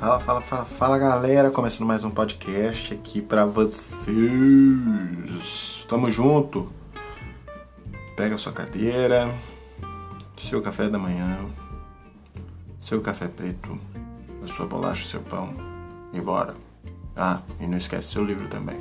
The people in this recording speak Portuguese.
Fala, fala, fala, fala galera, começando mais um podcast aqui pra vocês. Tamo junto. Pega sua cadeira, seu café da manhã, seu café preto, a sua bolacha, seu pão e bora. Ah, e não esquece seu livro também.